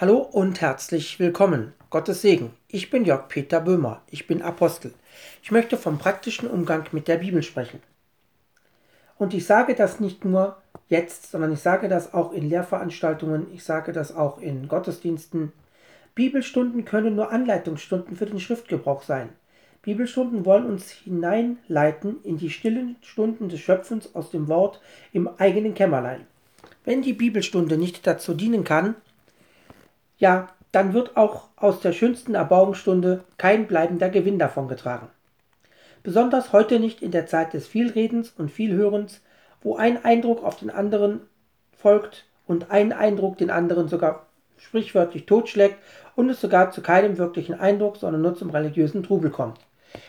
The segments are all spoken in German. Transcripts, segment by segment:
Hallo und herzlich willkommen. Gottes Segen. Ich bin Jörg Peter Böhmer. Ich bin Apostel. Ich möchte vom praktischen Umgang mit der Bibel sprechen. Und ich sage das nicht nur jetzt, sondern ich sage das auch in Lehrveranstaltungen, ich sage das auch in Gottesdiensten. Bibelstunden können nur Anleitungsstunden für den Schriftgebrauch sein. Bibelstunden wollen uns hineinleiten in die stillen Stunden des Schöpfens aus dem Wort im eigenen Kämmerlein. Wenn die Bibelstunde nicht dazu dienen kann, ja, dann wird auch aus der schönsten Erbauungsstunde kein bleibender Gewinn davongetragen. Besonders heute nicht in der Zeit des Vielredens und Vielhörens, wo ein Eindruck auf den anderen folgt und ein Eindruck den anderen sogar sprichwörtlich totschlägt und es sogar zu keinem wirklichen Eindruck, sondern nur zum religiösen Trubel kommt.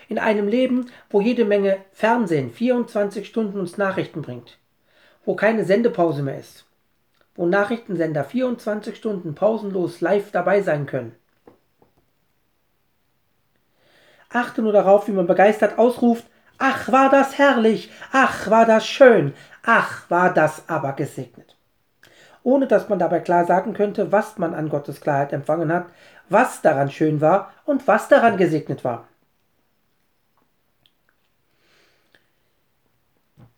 In einem Leben, wo jede Menge Fernsehen 24 Stunden uns Nachrichten bringt, wo keine Sendepause mehr ist, wo Nachrichtensender 24 Stunden pausenlos live dabei sein können. Achte nur darauf, wie man begeistert ausruft, ach war das herrlich, ach war das schön, ach war das aber gesegnet. Ohne dass man dabei klar sagen könnte, was man an Gottes Klarheit empfangen hat, was daran schön war und was daran gesegnet war.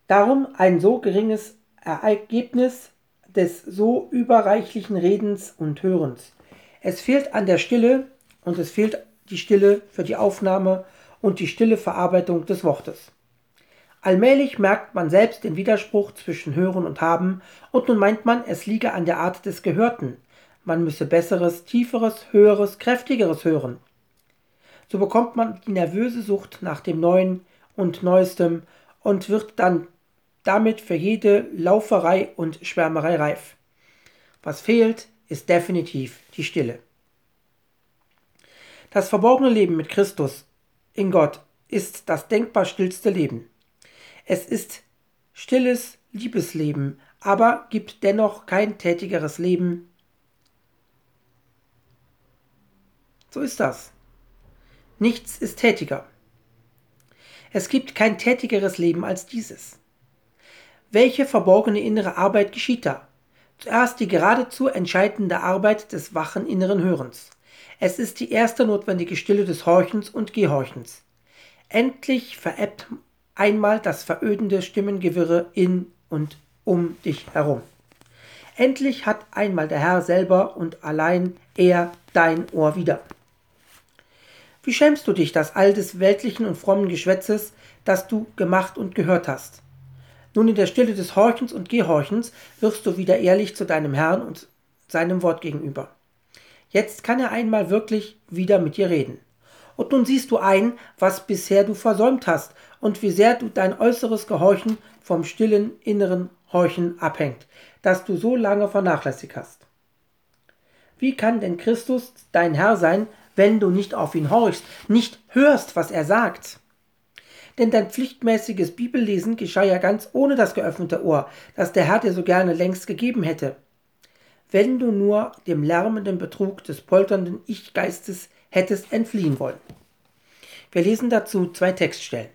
Darum ein so geringes Ergebnis des so überreichlichen Redens und Hörens. Es fehlt an der Stille und es fehlt die Stille für die Aufnahme und die stille Verarbeitung des Wortes. Allmählich merkt man selbst den Widerspruch zwischen Hören und Haben, und nun meint man, es liege an der Art des Gehörten. Man müsse besseres, tieferes, höheres, kräftigeres hören. So bekommt man die nervöse Sucht nach dem Neuen und Neuestem und wird dann damit für jede Lauferei und Schwärmerei reif. Was fehlt, ist definitiv die Stille. Das verborgene Leben mit Christus in Gott ist das denkbar stillste Leben. Es ist stilles Liebesleben, aber gibt dennoch kein tätigeres Leben. So ist das. Nichts ist tätiger. Es gibt kein tätigeres Leben als dieses. Welche verborgene innere Arbeit geschieht da? Zuerst die geradezu entscheidende Arbeit des wachen inneren Hörens. Es ist die erste notwendige Stille des Horchens und Gehorchens. Endlich verebbt einmal das verödende Stimmengewirre in und um dich herum. Endlich hat einmal der Herr selber und allein er dein Ohr wieder. Wie schämst du dich das all des weltlichen und frommen Geschwätzes, das du gemacht und gehört hast? Nun in der Stille des Horchens und Gehorchens wirst du wieder ehrlich zu deinem Herrn und seinem Wort gegenüber. Jetzt kann er einmal wirklich wieder mit dir reden. Und nun siehst du ein, was bisher du versäumt hast und wie sehr du dein äußeres Gehorchen vom stillen inneren Horchen abhängt, das du so lange vernachlässigt hast. Wie kann denn Christus dein Herr sein, wenn du nicht auf ihn horchst, nicht hörst, was er sagt? Denn dein pflichtmäßiges Bibellesen geschah ja ganz ohne das geöffnete Ohr, das der Herr dir so gerne längst gegeben hätte. Wenn du nur dem lärmenden Betrug des polternden Ich-Geistes hättest entfliehen wollen. Wir lesen dazu zwei Textstellen.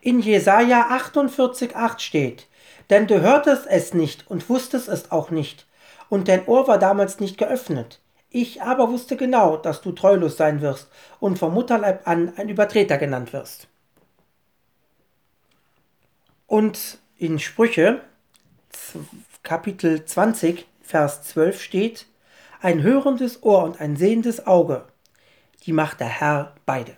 In Jesaja 48,8 steht: Denn du hörtest es nicht und wusstest es auch nicht, und dein Ohr war damals nicht geöffnet. Ich aber wusste genau, dass du treulos sein wirst und vom Mutterleib an ein Übertreter genannt wirst. Und in Sprüche Kapitel 20, Vers 12 steht, ein hörendes Ohr und ein sehendes Auge, die macht der Herr beide.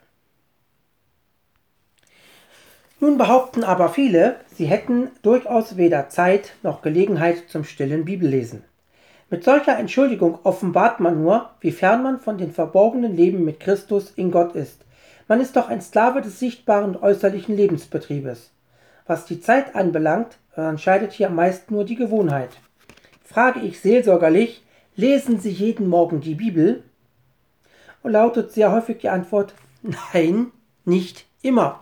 Nun behaupten aber viele, sie hätten durchaus weder Zeit noch Gelegenheit zum stillen Bibellesen. Mit solcher Entschuldigung offenbart man nur, wie fern man von dem verborgenen Leben mit Christus in Gott ist. Man ist doch ein Sklave des sichtbaren und äußerlichen Lebensbetriebes. Was die Zeit anbelangt, entscheidet hier meist nur die Gewohnheit. Frage ich seelsorgerlich, lesen Sie jeden Morgen die Bibel? Und lautet sehr häufig die Antwort, nein, nicht immer.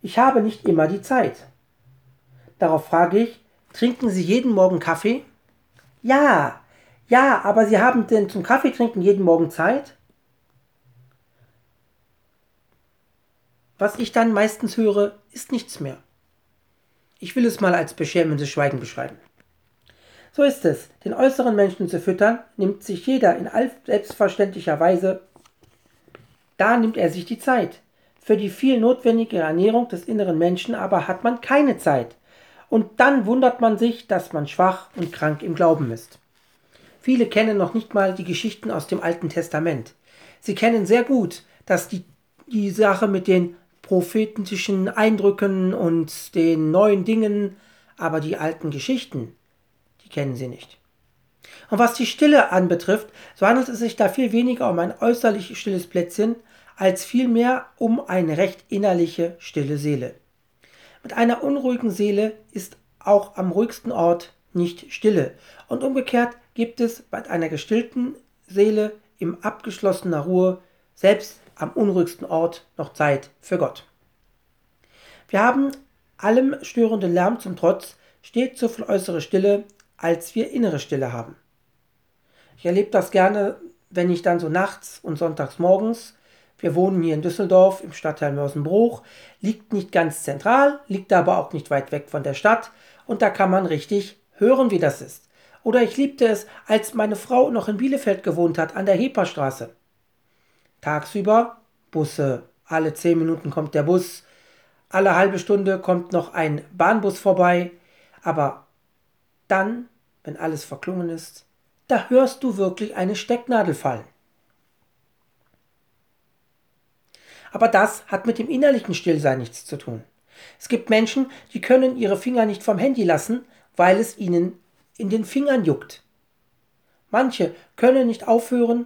Ich habe nicht immer die Zeit. Darauf frage ich, Trinken Sie jeden Morgen Kaffee? Ja, ja, aber Sie haben denn zum Kaffeetrinken jeden Morgen Zeit? Was ich dann meistens höre, ist nichts mehr. Ich will es mal als beschämendes Schweigen beschreiben. So ist es. Den äußeren Menschen zu füttern, nimmt sich jeder in selbstverständlicher Weise. Da nimmt er sich die Zeit. Für die viel notwendige Ernährung des inneren Menschen aber hat man keine Zeit. Und dann wundert man sich, dass man schwach und krank im Glauben ist. Viele kennen noch nicht mal die Geschichten aus dem Alten Testament. Sie kennen sehr gut, dass die, die Sache mit den prophetischen Eindrücken und den neuen Dingen, aber die alten Geschichten, die kennen sie nicht. Und was die Stille anbetrifft, so handelt es sich da viel weniger um ein äußerlich stilles Plätzchen, als vielmehr um eine recht innerliche stille Seele. Mit einer unruhigen Seele ist auch am ruhigsten Ort nicht Stille. Und umgekehrt gibt es bei einer gestillten Seele im abgeschlossener Ruhe selbst am unruhigsten Ort noch Zeit für Gott. Wir haben allem störenden Lärm zum Trotz stets so viel äußere Stille, als wir innere Stille haben. Ich erlebe das gerne, wenn ich dann so nachts und sonntags morgens, wir wohnen hier in Düsseldorf im Stadtteil Mörsenbruch, liegt nicht ganz zentral, liegt aber auch nicht weit weg von der Stadt und da kann man richtig hören, wie das ist. Oder ich liebte es, als meine Frau noch in Bielefeld gewohnt hat, an der Heperstraße. Tagsüber Busse, alle zehn Minuten kommt der Bus, alle halbe Stunde kommt noch ein Bahnbus vorbei, aber dann, wenn alles verklungen ist, da hörst du wirklich eine Stecknadel fallen. Aber das hat mit dem innerlichen Stillsein nichts zu tun. Es gibt Menschen, die können ihre Finger nicht vom Handy lassen, weil es ihnen in den Fingern juckt. Manche können nicht aufhören,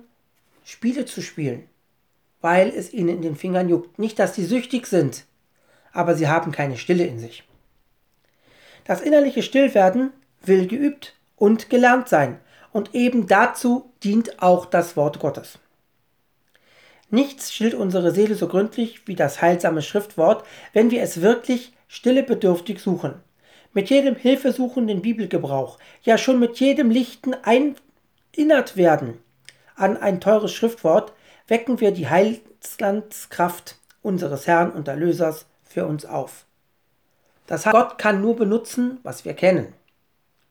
Spiele zu spielen, weil es ihnen in den Fingern juckt. Nicht, dass sie süchtig sind, aber sie haben keine Stille in sich. Das innerliche Stillwerden will geübt und gelernt sein, und eben dazu dient auch das Wort Gottes. Nichts stillt unsere Seele so gründlich wie das heilsame Schriftwort, wenn wir es wirklich stillebedürftig suchen. Mit jedem hilfesuchenden Bibelgebrauch, ja schon mit jedem lichten Erinnert werden an ein teures Schriftwort, wecken wir die Heilslandskraft unseres Herrn und Erlösers für uns auf. Das heißt, Gott kann nur benutzen, was wir kennen.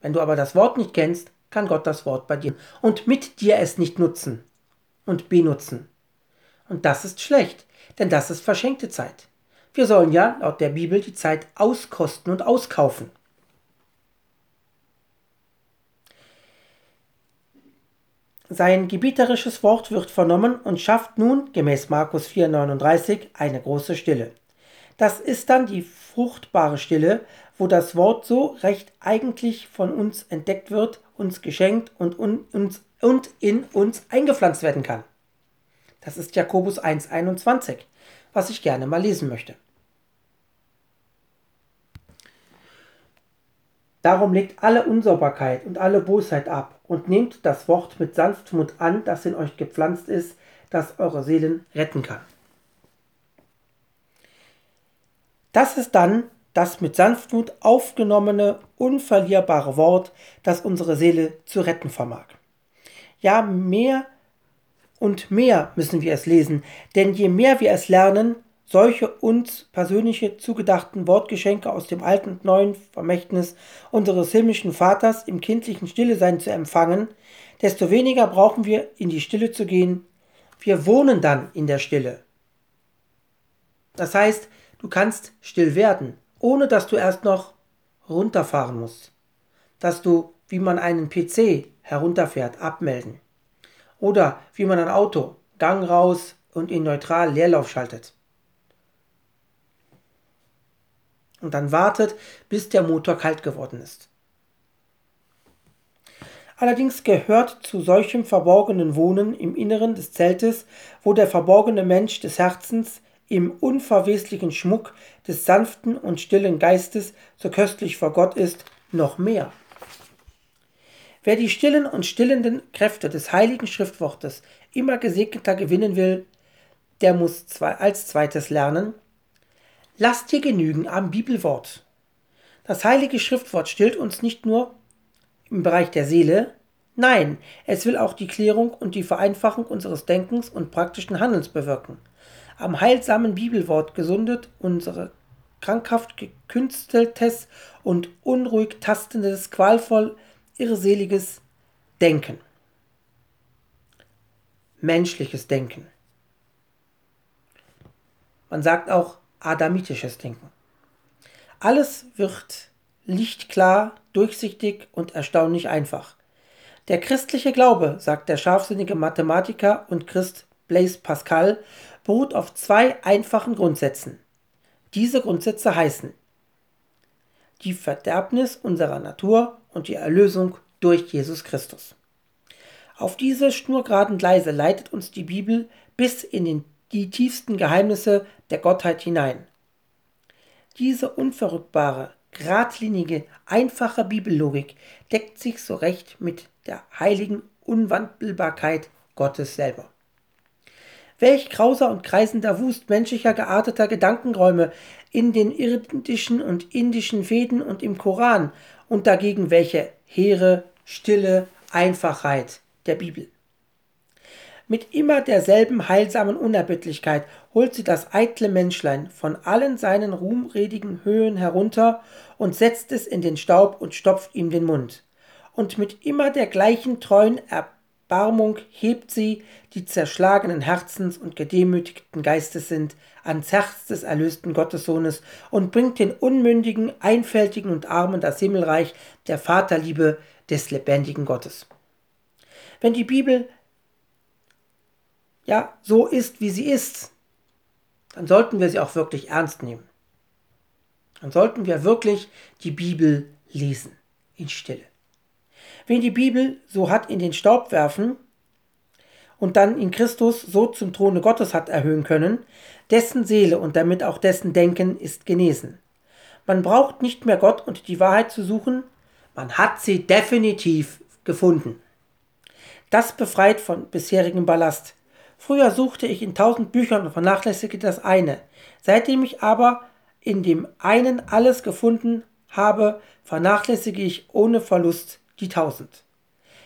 Wenn du aber das Wort nicht kennst, kann Gott das Wort bei dir und mit dir es nicht nutzen und benutzen. Und das ist schlecht, denn das ist verschenkte Zeit. Wir sollen ja laut der Bibel die Zeit auskosten und auskaufen. Sein gebieterisches Wort wird vernommen und schafft nun, gemäß Markus 4,39, eine große Stille. Das ist dann die fruchtbare Stille, wo das Wort so recht eigentlich von uns entdeckt wird, uns geschenkt und, uns, und in uns eingepflanzt werden kann. Das ist Jakobus 1,21, was ich gerne mal lesen möchte. Darum legt alle Unsauberkeit und alle Bosheit ab und nehmt das Wort mit Sanftmut an, das in euch gepflanzt ist, das eure Seelen retten kann. Das ist dann das mit Sanftmut aufgenommene, unverlierbare Wort, das unsere Seele zu retten vermag. Ja, mehr und mehr müssen wir es lesen, denn je mehr wir es lernen, solche uns persönliche zugedachten Wortgeschenke aus dem alten und neuen Vermächtnis unseres himmlischen Vaters im kindlichen Stillesein zu empfangen, desto weniger brauchen wir in die Stille zu gehen. Wir wohnen dann in der Stille. Das heißt, du kannst still werden, ohne dass du erst noch runterfahren musst. Dass du, wie man einen PC herunterfährt, abmelden. Oder wie man ein Auto Gang raus und in neutral Leerlauf schaltet. Und dann wartet, bis der Motor kalt geworden ist. Allerdings gehört zu solchem verborgenen Wohnen im Inneren des Zeltes, wo der verborgene Mensch des Herzens im unverweslichen Schmuck des sanften und stillen Geistes so köstlich vor Gott ist, noch mehr. Wer die stillen und stillenden Kräfte des heiligen Schriftwortes immer gesegneter gewinnen will, der muss als zweites lernen, lasst dir genügen am Bibelwort. Das heilige Schriftwort stillt uns nicht nur im Bereich der Seele, nein, es will auch die Klärung und die Vereinfachung unseres Denkens und praktischen Handelns bewirken. Am heilsamen Bibelwort gesundet unsere krankhaft gekünsteltes und unruhig tastendes, qualvoll irrseliges Denken. Menschliches Denken. Man sagt auch adamitisches Denken. Alles wird lichtklar, durchsichtig und erstaunlich einfach. Der christliche Glaube, sagt der scharfsinnige Mathematiker und Christ Blaise Pascal, beruht auf zwei einfachen Grundsätzen. Diese Grundsätze heißen die Verderbnis unserer Natur und die Erlösung durch Jesus Christus. Auf diese schnurgeraden Gleise leitet uns die Bibel bis in den, die tiefsten Geheimnisse der Gottheit hinein. Diese unverrückbare, geradlinige, einfache Bibellogik deckt sich so recht mit der heiligen Unwandelbarkeit Gottes selber. Welch grauser und kreisender Wust menschlicher gearteter Gedankenräume in den irdischen und indischen Veden und im Koran und dagegen welche hehre, stille Einfachheit der Bibel. Mit immer derselben heilsamen Unerbittlichkeit holt sie das eitle Menschlein von allen seinen ruhmredigen Höhen herunter und setzt es in den Staub und stopft ihm den Mund. Und mit immer der gleichen treuen Erbauung Barmung hebt sie, die zerschlagenen Herzens und gedemütigten Geistes sind, ans Herz des erlösten Gottessohnes und bringt den Unmündigen, Einfältigen und Armen das Himmelreich der Vaterliebe des lebendigen Gottes. Wenn die Bibel ja so ist, wie sie ist, dann sollten wir sie auch wirklich ernst nehmen. Dann sollten wir wirklich die Bibel lesen in Stille. Wen die Bibel so hat in den Staub werfen und dann in Christus so zum Throne Gottes hat erhöhen können, dessen Seele und damit auch dessen Denken ist genesen. Man braucht nicht mehr Gott und die Wahrheit zu suchen, man hat sie definitiv gefunden. Das befreit von bisherigem Ballast. Früher suchte ich in tausend Büchern und vernachlässigte das eine. Seitdem ich aber in dem einen alles gefunden habe, vernachlässige ich ohne Verlust die tausend.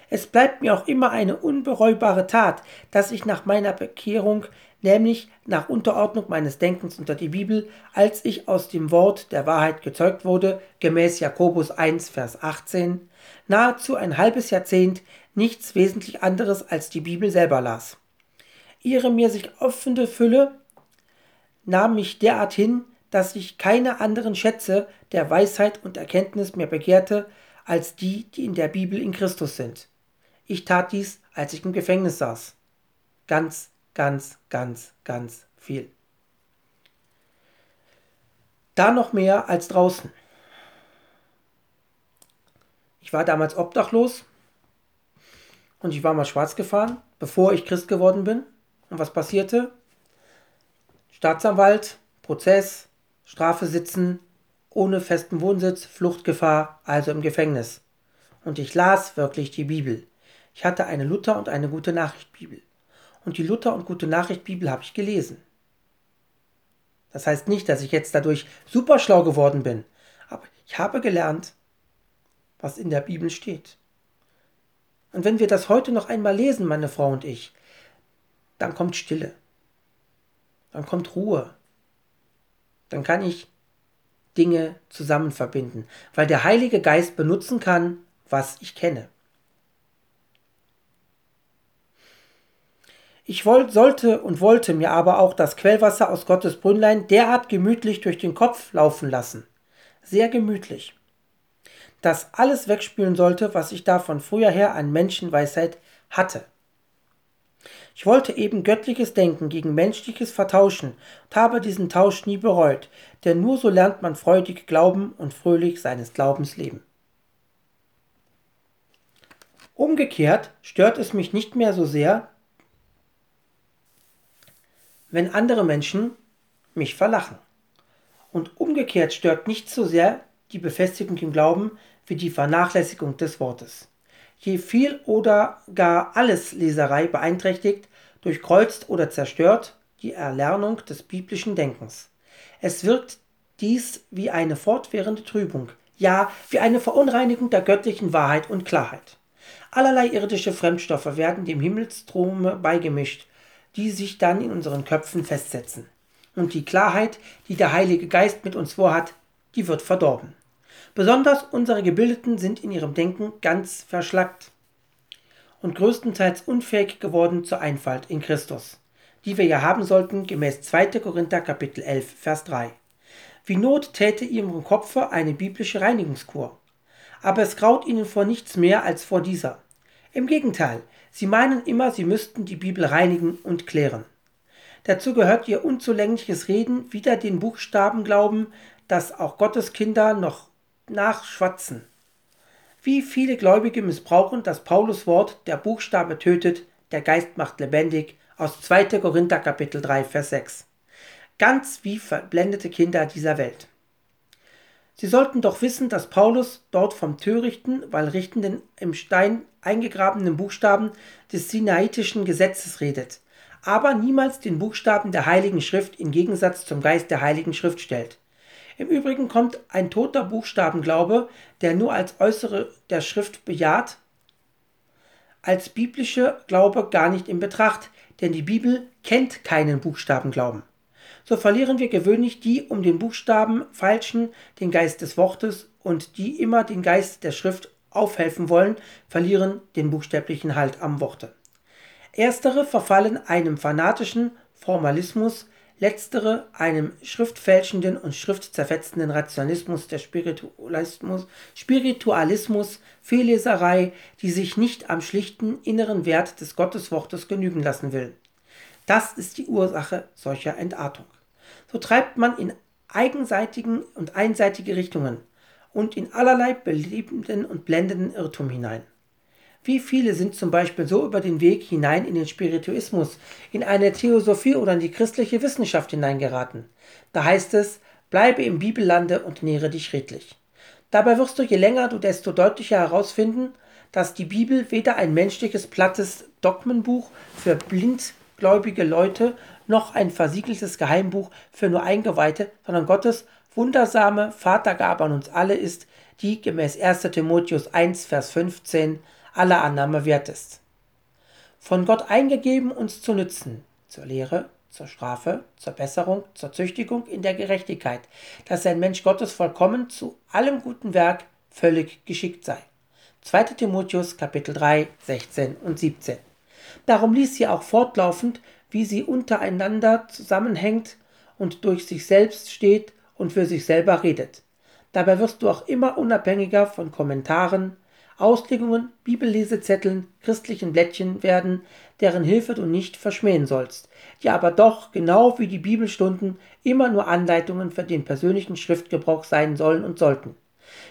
Es bleibt mir auch immer eine unbereubare Tat, dass ich nach meiner Bekehrung, nämlich nach Unterordnung meines Denkens unter die Bibel, als ich aus dem Wort der Wahrheit gezeugt wurde, gemäß Jakobus 1, Vers 18, nahezu ein halbes Jahrzehnt nichts wesentlich anderes als die Bibel selber las. Ihre mir sich öffnende Fülle nahm mich derart hin, dass ich keine anderen Schätze der Weisheit und Erkenntnis mehr begehrte, als die, die in der Bibel in Christus sind. Ich tat dies, als ich im Gefängnis saß. Ganz, ganz, ganz, ganz viel. Da noch mehr als draußen. Ich war damals obdachlos und ich war mal schwarz gefahren, bevor ich Christ geworden bin. Und was passierte? Staatsanwalt, Prozess, Strafe sitzen, ohne festen Wohnsitz, Fluchtgefahr, also im Gefängnis. Und ich las wirklich die Bibel. Ich hatte eine Luther- und eine Gute Nachricht Bibel. Und die Luther- und Gute Nachricht Bibel habe ich gelesen. Das heißt nicht, dass ich jetzt dadurch super schlau geworden bin, aber ich habe gelernt, was in der Bibel steht. Und wenn wir das heute noch einmal lesen, meine Frau und ich, dann kommt Stille. Dann kommt Ruhe. Dann kann ich Dinge zusammen verbinden, weil der Heilige Geist benutzen kann, was ich kenne. Ich wollt, sollte und wollte mir aber auch das Quellwasser aus Gottes Brünnlein derart gemütlich durch den Kopf laufen lassen. Sehr gemütlich. Das alles wegspülen sollte, was ich da von früher her an Menschenweisheit hatte. Ich wollte eben göttliches Denken gegen menschliches vertauschen und habe diesen Tausch nie bereut, denn nur so lernt man freudig glauben und fröhlich seines Glaubens leben. Umgekehrt stört es mich nicht mehr so sehr, wenn andere Menschen mich verlachen. Und umgekehrt stört nicht so sehr die Befestigung im Glauben wie die Vernachlässigung des Wortes je viel oder gar alles Leserei beeinträchtigt, durchkreuzt oder zerstört die Erlernung des biblischen Denkens. Es wirkt dies wie eine fortwährende Trübung, ja wie eine Verunreinigung der göttlichen Wahrheit und Klarheit. Allerlei irdische Fremdstoffe werden dem Himmelsstrome beigemischt, die sich dann in unseren Köpfen festsetzen. Und die Klarheit, die der Heilige Geist mit uns vorhat, die wird verdorben. Besonders unsere Gebildeten sind in ihrem Denken ganz verschlackt und größtenteils unfähig geworden zur Einfalt in Christus, die wir ja haben sollten gemäß 2. Korinther Kapitel 11 Vers 3. Wie Not täte ihrem Kopfe eine biblische Reinigungskur. Aber es graut ihnen vor nichts mehr als vor dieser. Im Gegenteil, sie meinen immer, sie müssten die Bibel reinigen und klären. Dazu gehört ihr unzulängliches Reden wider den Buchstaben glauben, dass auch Gottes Kinder noch nachschwatzen. Wie viele Gläubige missbrauchen das Paulus Wort, der Buchstabe tötet, der Geist macht lebendig, aus 2. Korinther Kapitel 3, Vers 6. Ganz wie verblendete Kinder dieser Welt. Sie sollten doch wissen, dass Paulus dort vom törichten, weil richtenden, im Stein eingegrabenen Buchstaben des sinaitischen Gesetzes redet, aber niemals den Buchstaben der Heiligen Schrift im Gegensatz zum Geist der Heiligen Schrift stellt. Im Übrigen kommt ein toter Buchstabenglaube, der nur als äußere der Schrift bejaht, als biblische Glaube gar nicht in Betracht, denn die Bibel kennt keinen Buchstabenglauben. So verlieren wir gewöhnlich die um den Buchstaben falschen den Geist des Wortes und die immer den Geist der Schrift aufhelfen wollen, verlieren den buchstäblichen Halt am Worte. Erstere verfallen einem fanatischen Formalismus, letztere einem schriftfälschenden und schriftzerfetzenden Rationalismus der Spiritualismus, Spiritualismus, Fehlleserei, die sich nicht am schlichten inneren Wert des Gotteswortes genügen lassen will. Das ist die Ursache solcher Entartung. So treibt man in eigenseitigen und einseitige Richtungen und in allerlei belebenden und blendenden Irrtum hinein. Wie viele sind zum Beispiel so über den Weg hinein in den Spirituismus, in eine Theosophie oder in die christliche Wissenschaft hineingeraten? Da heißt es, bleibe im Bibellande und nähre dich redlich. Dabei wirst du je länger du desto deutlicher herausfinden, dass die Bibel weder ein menschliches plattes Dogmenbuch für blindgläubige Leute noch ein versiegeltes Geheimbuch für nur Eingeweihte, sondern Gottes wundersame Vatergabe an uns alle ist, die gemäß 1 Timotheus 1, Vers 15 aller Annahme wert ist. Von Gott eingegeben, uns zu nützen, zur Lehre, zur Strafe, zur Besserung, zur Züchtigung in der Gerechtigkeit, dass ein Mensch Gottes vollkommen zu allem guten Werk völlig geschickt sei. 2. Timotheus Kapitel 3, 16 und 17. Darum liest sie auch fortlaufend, wie sie untereinander zusammenhängt und durch sich selbst steht und für sich selber redet. Dabei wirst du auch immer unabhängiger von Kommentaren, Auslegungen, Bibellesezetteln, christlichen Blättchen werden, deren Hilfe du nicht verschmähen sollst, die aber doch, genau wie die Bibelstunden, immer nur Anleitungen für den persönlichen Schriftgebrauch sein sollen und sollten.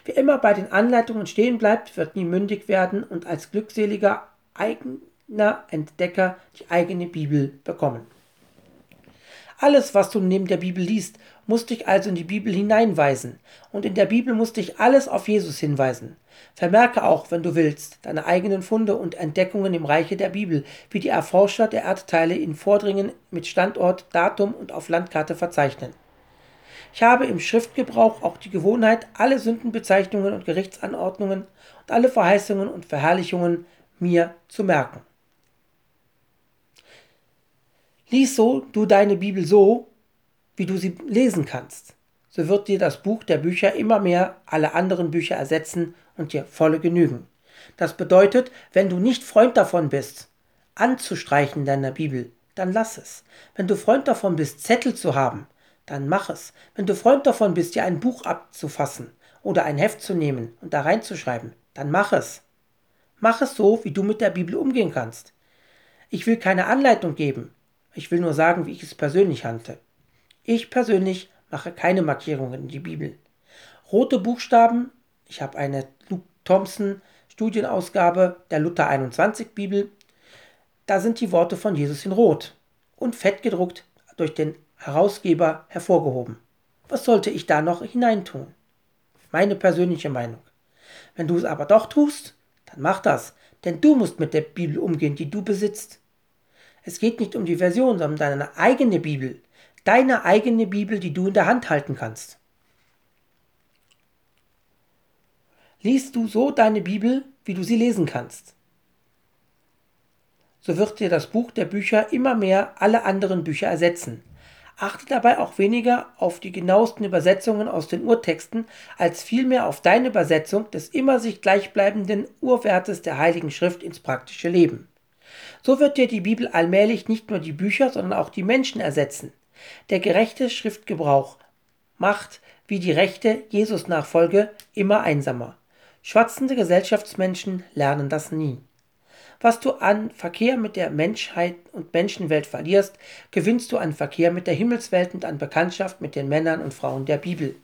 Wer immer bei den Anleitungen stehen bleibt, wird nie mündig werden und als glückseliger eigener Entdecker die eigene Bibel bekommen. Alles, was du neben der Bibel liest, muss dich also in die Bibel hineinweisen. Und in der Bibel muss dich alles auf Jesus hinweisen. Vermerke auch, wenn du willst, deine eigenen Funde und Entdeckungen im Reiche der Bibel, wie die Erforscher der Erdteile in Vordringen mit Standort, Datum und auf Landkarte verzeichnen. Ich habe im Schriftgebrauch auch die Gewohnheit, alle Sündenbezeichnungen und Gerichtsanordnungen und alle Verheißungen und Verherrlichungen mir zu merken. Lies so du deine Bibel so, wie du sie lesen kannst. So wird dir das Buch der Bücher immer mehr alle anderen Bücher ersetzen und dir volle genügen. Das bedeutet, wenn du nicht Freund davon bist, anzustreichen in deiner Bibel, dann lass es. Wenn du Freund davon bist, Zettel zu haben, dann mach es. Wenn du Freund davon bist, dir ein Buch abzufassen oder ein Heft zu nehmen und da reinzuschreiben, dann mach es. Mach es so, wie du mit der Bibel umgehen kannst. Ich will keine Anleitung geben. Ich will nur sagen, wie ich es persönlich handle. Ich persönlich mache keine Markierungen in die Bibel. Rote Buchstaben, ich habe eine Luke Thompson Studienausgabe der Luther 21 Bibel, da sind die Worte von Jesus in Rot und fett gedruckt durch den Herausgeber hervorgehoben. Was sollte ich da noch hineintun? Meine persönliche Meinung. Wenn du es aber doch tust, dann mach das, denn du musst mit der Bibel umgehen, die du besitzt. Es geht nicht um die Version, sondern um deine eigene Bibel. Deine eigene Bibel, die du in der Hand halten kannst. Liest du so deine Bibel, wie du sie lesen kannst. So wird dir das Buch der Bücher immer mehr alle anderen Bücher ersetzen. Achte dabei auch weniger auf die genauesten Übersetzungen aus den Urtexten, als vielmehr auf deine Übersetzung des immer sich gleichbleibenden Urwertes der Heiligen Schrift ins praktische Leben. So wird dir die Bibel allmählich nicht nur die Bücher, sondern auch die Menschen ersetzen. Der gerechte Schriftgebrauch macht, wie die rechte Jesus-Nachfolge, immer einsamer. Schwatzende Gesellschaftsmenschen lernen das nie. Was du an Verkehr mit der Menschheit und Menschenwelt verlierst, gewinnst du an Verkehr mit der Himmelswelt und an Bekanntschaft mit den Männern und Frauen der Bibel.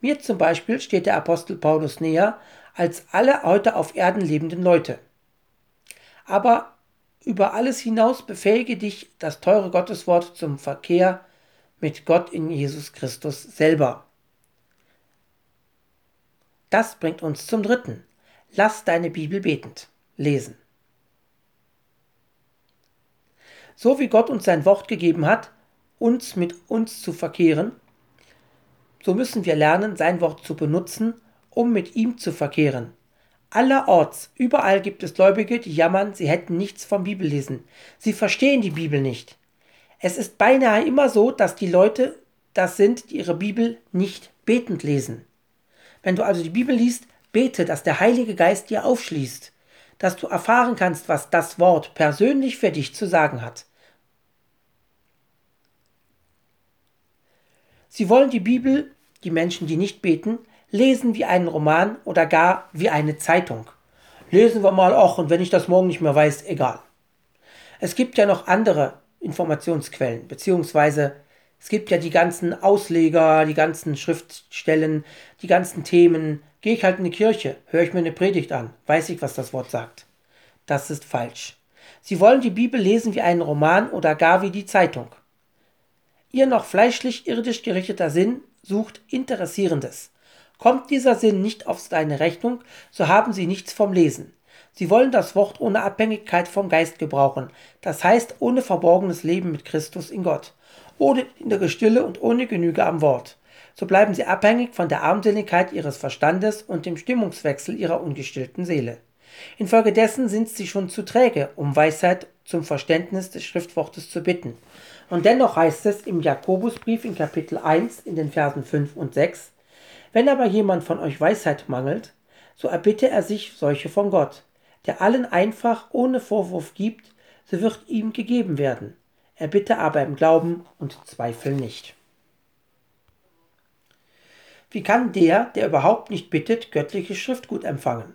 Mir zum Beispiel steht der Apostel Paulus näher als alle heute auf Erden lebenden Leute. Aber über alles hinaus befähige dich das teure Gotteswort zum Verkehr mit Gott in Jesus Christus selber. Das bringt uns zum dritten. Lass deine Bibel betend lesen. So wie Gott uns sein Wort gegeben hat, uns mit uns zu verkehren, so müssen wir lernen, sein Wort zu benutzen, um mit ihm zu verkehren. Allerorts, überall gibt es Gläubige, die jammern, sie hätten nichts vom Bibellesen. Sie verstehen die Bibel nicht. Es ist beinahe immer so, dass die Leute das sind, die ihre Bibel nicht betend lesen. Wenn du also die Bibel liest, Bete, dass der Heilige Geist dir aufschließt, dass du erfahren kannst, was das Wort persönlich für dich zu sagen hat. Sie wollen die Bibel, die Menschen, die nicht beten, lesen wie einen Roman oder gar wie eine Zeitung. Lesen wir mal auch und wenn ich das morgen nicht mehr weiß, egal. Es gibt ja noch andere Informationsquellen, beziehungsweise es gibt ja die ganzen Ausleger, die ganzen Schriftstellen, die ganzen Themen, Gehe ich halt in die Kirche, höre ich mir eine Predigt an, weiß ich, was das Wort sagt. Das ist falsch. Sie wollen die Bibel lesen wie einen Roman oder gar wie die Zeitung. Ihr noch fleischlich irdisch gerichteter Sinn sucht Interessierendes. Kommt dieser Sinn nicht auf seine Rechnung, so haben sie nichts vom Lesen. Sie wollen das Wort ohne Abhängigkeit vom Geist gebrauchen, das heißt ohne verborgenes Leben mit Christus in Gott, ohne innere Stille und ohne Genüge am Wort so bleiben sie abhängig von der Armseligkeit ihres Verstandes und dem Stimmungswechsel ihrer ungestillten Seele. Infolgedessen sind sie schon zu träge, um Weisheit zum Verständnis des Schriftwortes zu bitten. Und dennoch heißt es im Jakobusbrief in Kapitel 1 in den Versen 5 und 6, Wenn aber jemand von euch Weisheit mangelt, so erbitte er sich solche von Gott, der allen einfach ohne Vorwurf gibt, so wird ihm gegeben werden. Er bitte aber im Glauben und Zweifel nicht. Wie kann der, der überhaupt nicht bittet, göttliches Schriftgut empfangen?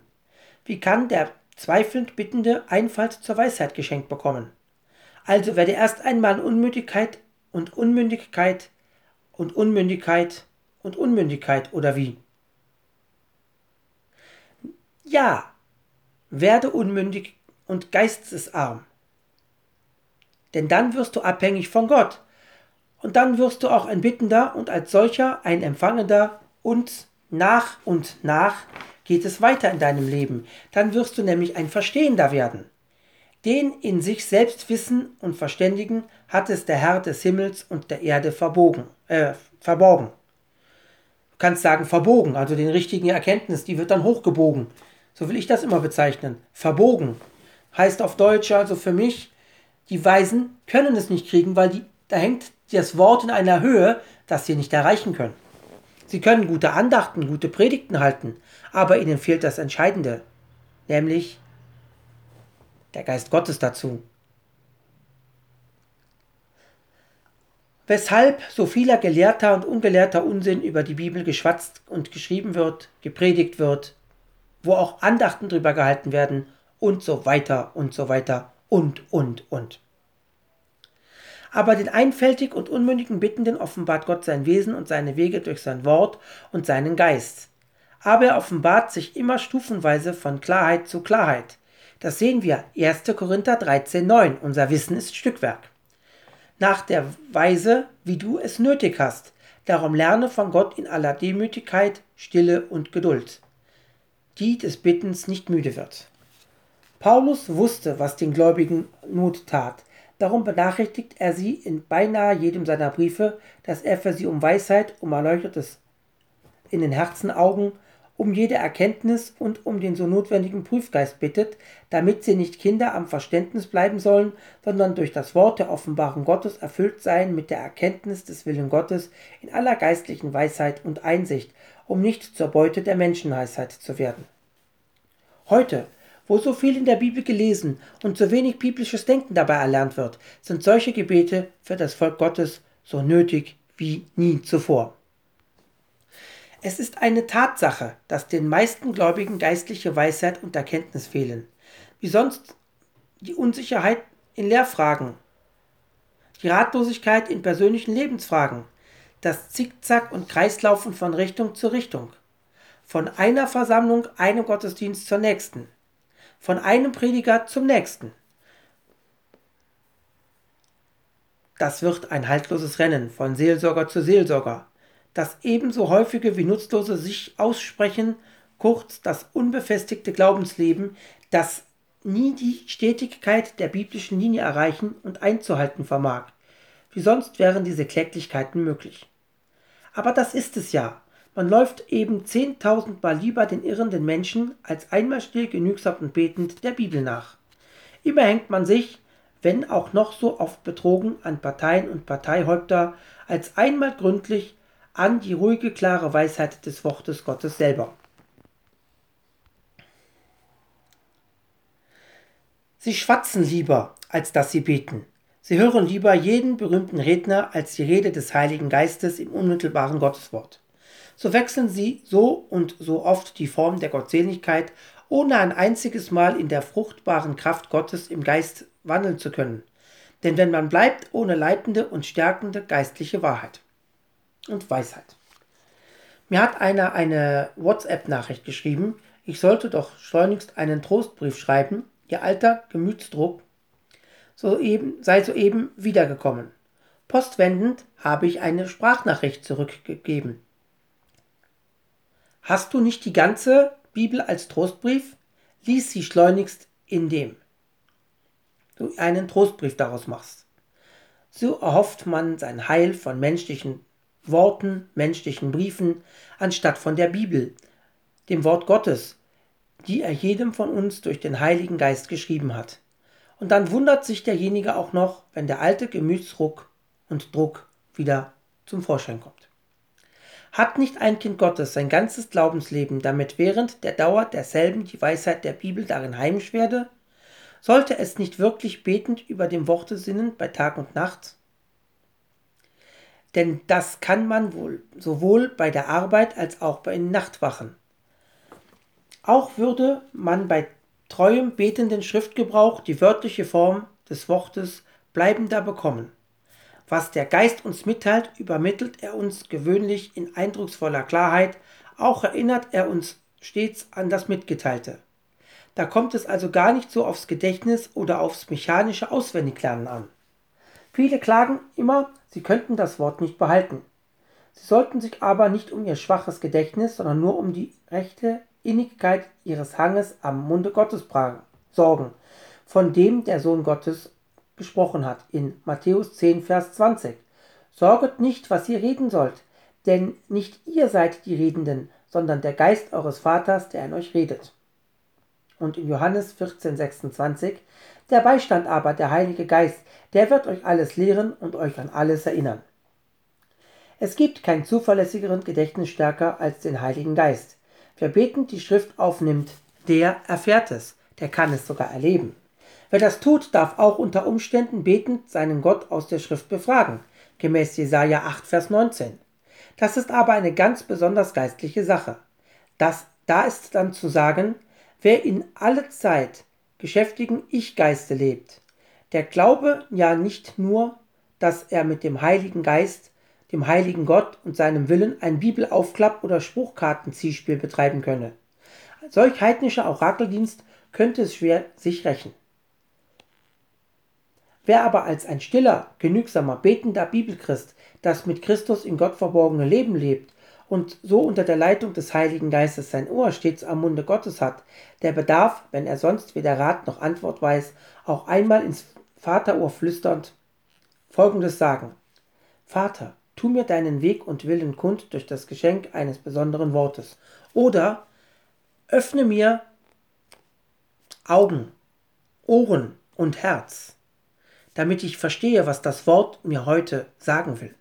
Wie kann der zweifelnd Bittende Einfalt zur Weisheit geschenkt bekommen? Also werde erst einmal Unmündigkeit und Unmündigkeit und Unmündigkeit und Unmündigkeit oder wie? Ja, werde unmündig und geistesarm. Denn dann wirst du abhängig von Gott. Und dann wirst du auch ein Bittender und als solcher ein Empfangender und nach und nach geht es weiter in deinem Leben. Dann wirst du nämlich ein Verstehender werden. Den in sich selbst Wissen und Verständigen hat es der Herr des Himmels und der Erde verbogen, äh, verborgen. Du kannst sagen verbogen, also den richtigen Erkenntnis, die wird dann hochgebogen. So will ich das immer bezeichnen. Verbogen heißt auf Deutsch also für mich, die Weisen können es nicht kriegen, weil die, da hängt das Wort in einer Höhe, das sie nicht erreichen können. Sie können gute Andachten, gute Predigten halten, aber ihnen fehlt das Entscheidende, nämlich der Geist Gottes dazu. Weshalb so vieler gelehrter und ungelehrter Unsinn über die Bibel geschwatzt und geschrieben wird, gepredigt wird, wo auch Andachten drüber gehalten werden und so weiter und so weiter und, und, und. Aber den einfältig und unmündigen Bittenden offenbart Gott sein Wesen und seine Wege durch sein Wort und seinen Geist. Aber er offenbart sich immer stufenweise von Klarheit zu Klarheit. Das sehen wir 1. Korinther 13,9. Unser Wissen ist Stückwerk. Nach der Weise, wie du es nötig hast. Darum lerne von Gott in aller Demütigkeit, Stille und Geduld, die des Bittens nicht müde wird. Paulus wusste, was den Gläubigen Not tat. Darum benachrichtigt er sie in beinahe jedem seiner Briefe, dass er für sie um Weisheit, um Erleuchtetes in den Herzenaugen um jede Erkenntnis und um den so notwendigen Prüfgeist bittet, damit sie nicht Kinder am Verständnis bleiben sollen, sondern durch das Wort der Offenbarung Gottes erfüllt seien mit der Erkenntnis des Willen Gottes in aller geistlichen Weisheit und Einsicht, um nicht zur Beute der Menschenweisheit zu werden. Heute, wo so viel in der Bibel gelesen und so wenig biblisches Denken dabei erlernt wird, sind solche Gebete für das Volk Gottes so nötig wie nie zuvor. Es ist eine Tatsache, dass den meisten Gläubigen geistliche Weisheit und Erkenntnis fehlen, wie sonst die Unsicherheit in Lehrfragen, die Ratlosigkeit in persönlichen Lebensfragen, das Zickzack und Kreislaufen von Richtung zu Richtung, von einer Versammlung, einem Gottesdienst zur nächsten, von einem Prediger zum nächsten. Das wird ein haltloses Rennen von Seelsorger zu Seelsorger, das ebenso häufige wie nutzlose sich aussprechen, kurz das unbefestigte Glaubensleben, das nie die Stetigkeit der biblischen Linie erreichen und einzuhalten vermag. Wie sonst wären diese Kläglichkeiten möglich. Aber das ist es ja. Man läuft eben zehntausendmal lieber den irrenden Menschen als einmal still genügsam und betend der Bibel nach. Immer hängt man sich, wenn auch noch so oft betrogen, an Parteien und Parteihäupter, als einmal gründlich an die ruhige, klare Weisheit des Wortes Gottes selber. Sie schwatzen lieber, als dass sie beten. Sie hören lieber jeden berühmten Redner als die Rede des Heiligen Geistes im unmittelbaren Gotteswort. So wechseln sie so und so oft die Form der Gottseligkeit, ohne ein einziges Mal in der fruchtbaren Kraft Gottes im Geist wandeln zu können. Denn wenn man bleibt ohne leitende und stärkende geistliche Wahrheit und Weisheit. Mir hat einer eine WhatsApp-Nachricht geschrieben, ich sollte doch schleunigst einen Trostbrief schreiben, ihr alter Gemütsdruck soeben, sei soeben wiedergekommen. Postwendend habe ich eine Sprachnachricht zurückgegeben. Hast du nicht die ganze Bibel als Trostbrief? Lies sie schleunigst, indem du einen Trostbrief daraus machst. So erhofft man sein Heil von menschlichen Worten, menschlichen Briefen, anstatt von der Bibel, dem Wort Gottes, die er jedem von uns durch den Heiligen Geist geschrieben hat. Und dann wundert sich derjenige auch noch, wenn der alte Gemütsruck und Druck wieder zum Vorschein kommt. Hat nicht ein Kind Gottes sein ganzes Glaubensleben, damit während der Dauer derselben die Weisheit der Bibel darin heimisch werde? Sollte es nicht wirklich betend über dem Worte sinnen bei Tag und Nacht? Denn das kann man wohl sowohl bei der Arbeit als auch bei den Nachtwachen. Auch würde man bei treuem betenden Schriftgebrauch die wörtliche Form des Wortes bleibender bekommen. Was der Geist uns mitteilt, übermittelt er uns gewöhnlich in eindrucksvoller Klarheit, auch erinnert er uns stets an das Mitgeteilte. Da kommt es also gar nicht so aufs Gedächtnis oder aufs mechanische Auswendiglernen an. Viele klagen immer, sie könnten das Wort nicht behalten. Sie sollten sich aber nicht um ihr schwaches Gedächtnis, sondern nur um die rechte Innigkeit ihres Hanges am Munde Gottes sorgen, von dem der Sohn Gottes gesprochen hat in Matthäus 10, Vers 20. Sorget nicht, was ihr reden sollt, denn nicht ihr seid die Redenden, sondern der Geist eures Vaters, der an euch redet. Und in Johannes 14, 26, der Beistand aber, der Heilige Geist, der wird euch alles lehren und euch an alles erinnern. Es gibt keinen zuverlässigeren Gedächtnisstärker als den Heiligen Geist. Wer betend die Schrift aufnimmt, der erfährt es, der kann es sogar erleben. Wer das tut, darf auch unter Umständen betend seinen Gott aus der Schrift befragen, gemäß Jesaja 8, Vers 19. Das ist aber eine ganz besonders geistliche Sache. Das, da ist dann zu sagen, wer in alle Zeit beschäftigen Ich-Geiste lebt. Der Glaube ja nicht nur, dass er mit dem Heiligen Geist, dem heiligen Gott und seinem Willen ein Bibelaufklapp- oder Spruchkartenziehspiel betreiben könne. Solch heidnischer Orakeldienst könnte es schwer sich rächen. Wer aber als ein stiller, genügsamer, betender Bibelchrist das mit Christus in Gott verborgene Leben lebt und so unter der Leitung des Heiligen Geistes sein Ohr stets am Munde Gottes hat, der bedarf, wenn er sonst weder Rat noch Antwort weiß, auch einmal ins Vaterohr flüsternd folgendes sagen. Vater, tu mir deinen Weg und Willen kund durch das Geschenk eines besonderen Wortes Oder öffne mir Augen, Ohren und Herz, damit ich verstehe, was das Wort mir heute sagen will.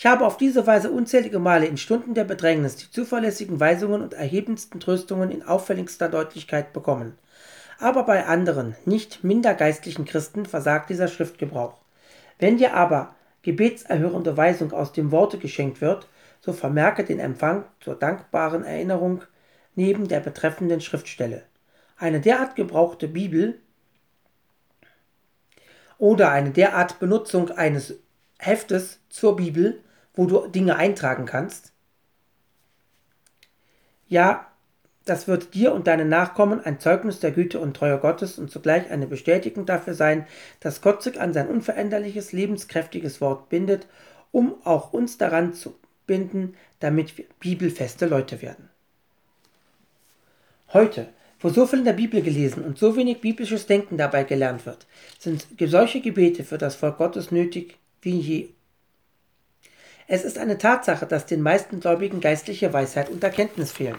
Ich habe auf diese Weise unzählige Male in Stunden der Bedrängnis die zuverlässigen Weisungen und erhebendsten Tröstungen in auffälligster Deutlichkeit bekommen. Aber bei anderen, nicht minder geistlichen Christen versagt dieser Schriftgebrauch. Wenn dir aber gebetserhörende Weisung aus dem Worte geschenkt wird, so vermerke den Empfang zur dankbaren Erinnerung neben der betreffenden Schriftstelle. Eine derart gebrauchte Bibel oder eine derart Benutzung eines Heftes zur Bibel wo du Dinge eintragen kannst. Ja, das wird dir und deinen Nachkommen ein Zeugnis der Güte und Treue Gottes und zugleich eine Bestätigung dafür sein, dass Gott sich an sein unveränderliches, lebenskräftiges Wort bindet, um auch uns daran zu binden, damit wir bibelfeste Leute werden. Heute, wo so viel in der Bibel gelesen und so wenig biblisches Denken dabei gelernt wird, sind solche Gebete für das Volk Gottes nötig wie je es ist eine Tatsache, dass den meisten Gläubigen geistliche Weisheit und Erkenntnis fehlen.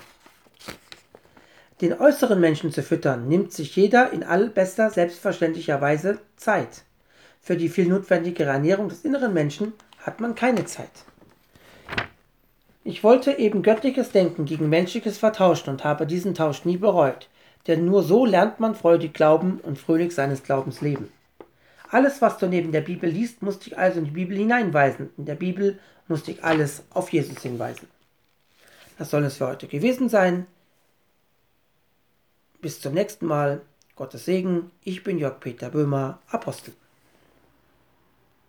Den äußeren Menschen zu füttern, nimmt sich jeder in allbester selbstverständlicher Weise Zeit. Für die viel notwendigere Ernährung des inneren Menschen hat man keine Zeit. Ich wollte eben göttliches Denken gegen menschliches vertauschen und habe diesen Tausch nie bereut, denn nur so lernt man freudig glauben und fröhlich seines Glaubens leben. Alles, was du neben der Bibel liest, muss dich also in die Bibel hineinweisen. In der Bibel muss dich alles auf Jesus hinweisen. Das soll es für heute gewesen sein. Bis zum nächsten Mal. Gottes Segen. Ich bin Jörg Peter Böhmer, Apostel.